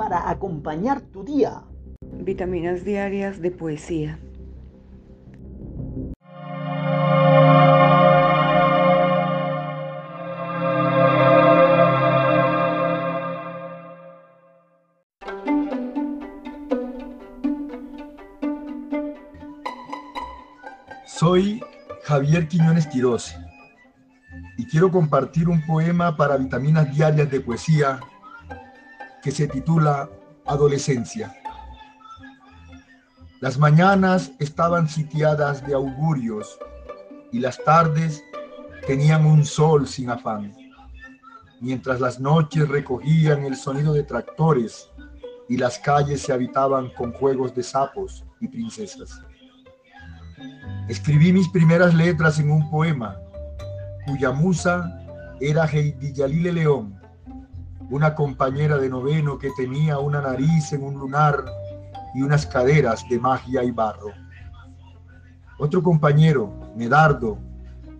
para acompañar tu día. Vitaminas diarias de poesía. Soy Javier Quiñones Quirós y quiero compartir un poema para vitaminas diarias de poesía que se titula Adolescencia. Las mañanas estaban sitiadas de augurios y las tardes tenían un sol sin afán, mientras las noches recogían el sonido de tractores y las calles se habitaban con juegos de sapos y princesas. Escribí mis primeras letras en un poema cuya musa era Heidi Yalile León, una compañera de noveno que tenía una nariz en un lunar y unas caderas de magia y barro. Otro compañero, Medardo,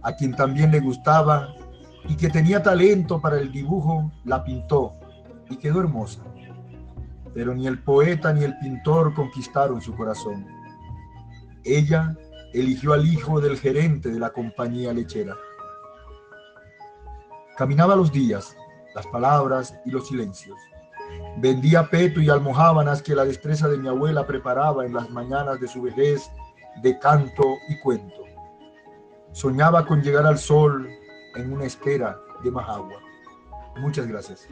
a quien también le gustaba y que tenía talento para el dibujo, la pintó y quedó hermosa. Pero ni el poeta ni el pintor conquistaron su corazón. Ella eligió al hijo del gerente de la compañía lechera. Caminaba los días, las palabras y los silencios. Vendía peto y almohábanas que la destreza de mi abuela preparaba en las mañanas de su vejez de canto y cuento. Soñaba con llegar al sol en una espera de más agua. Muchas gracias.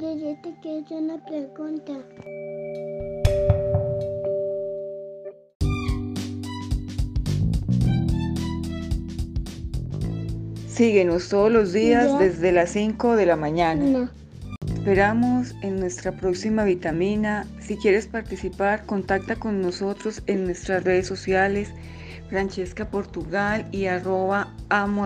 Yo te quiero una pregunta. Síguenos todos los días desde las 5 de la mañana. Esperamos en nuestra próxima vitamina. Si quieres participar, contacta con nosotros en nuestras redes sociales, Francesca Portugal y arroba amo